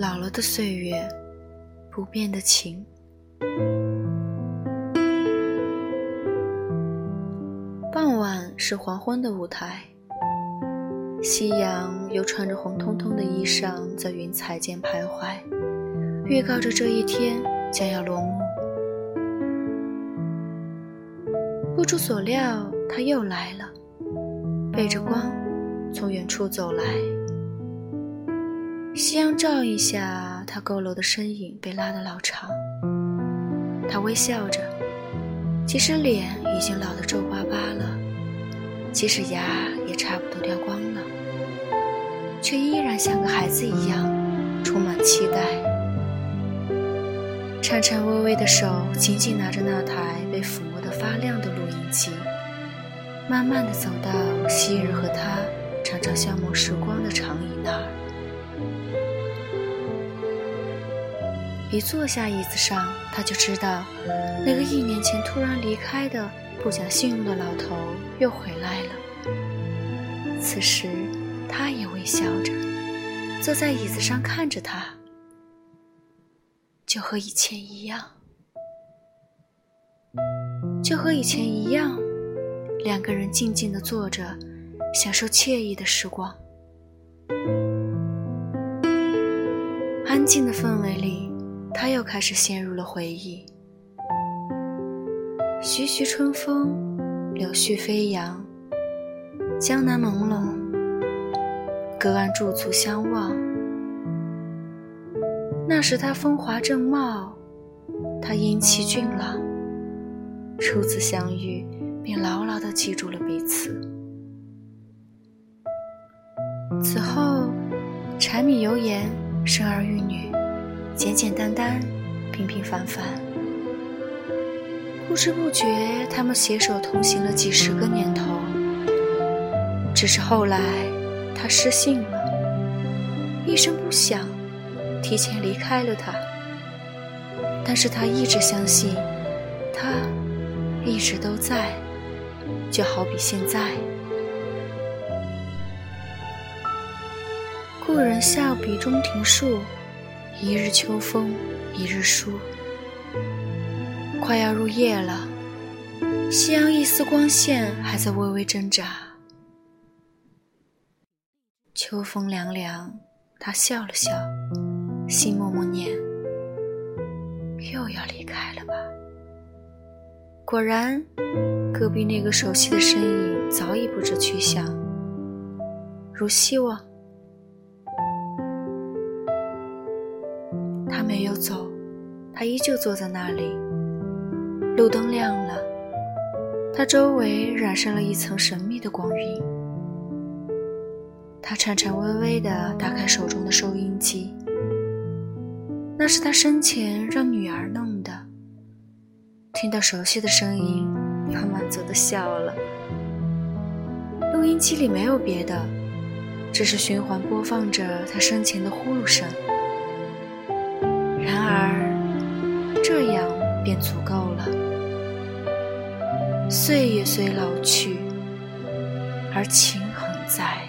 老了的岁月，不变的情。傍晚是黄昏的舞台，夕阳又穿着红彤彤的衣裳在云彩间徘徊，预告着这一天将要落幕。不出所料，他又来了，背着光从远处走来。夕阳照一下，他佝偻的身影被拉得老长。他微笑着，即使脸已经老得皱巴巴了，即使牙也差不多掉光了，却依然像个孩子一样，充满期待。颤颤巍巍的手紧紧拿着那台被抚摸得发亮的录音机，慢慢的走到昔日和他常常消磨时光的长椅那儿。一坐下椅子上，他就知道，那个一年前突然离开的不讲信用的老头又回来了。此时，他也微笑着，坐在椅子上看着他，就和以前一样，就和以前一样，两个人静静的坐着，享受惬意的时光。安静的氛围里。他又开始陷入了回忆。徐徐春风，柳絮飞扬，江南朦胧，隔岸驻足相望。那时他风华正茂，他英气俊朗。初次相遇，便牢牢地记住了彼此。此后，柴米油盐，生儿育女。简简单单，平平凡凡，不知不觉，他们携手同行了几十个年头。只是后来，他失信了，一声不响，提前离开了他。但是他一直相信，他一直都在，就好比现在。故人笑比中庭树。一日秋风，一日疏。快要入夜了，夕阳一丝光线还在微微挣扎。秋风凉凉，他笑了笑，心默默念：又要离开了吧。果然，隔壁那个熟悉的身影早已不知去向，如希望。他没有走，他依旧坐在那里。路灯亮了，他周围染上了一层神秘的光晕。他颤颤巍巍地打开手中的收音机，那是他生前让女儿弄的。听到熟悉的声音，他满足地笑了。录音机里没有别的，只是循环播放着他生前的呼噜声。然而，这样便足够了。岁月虽老去，而情恒在。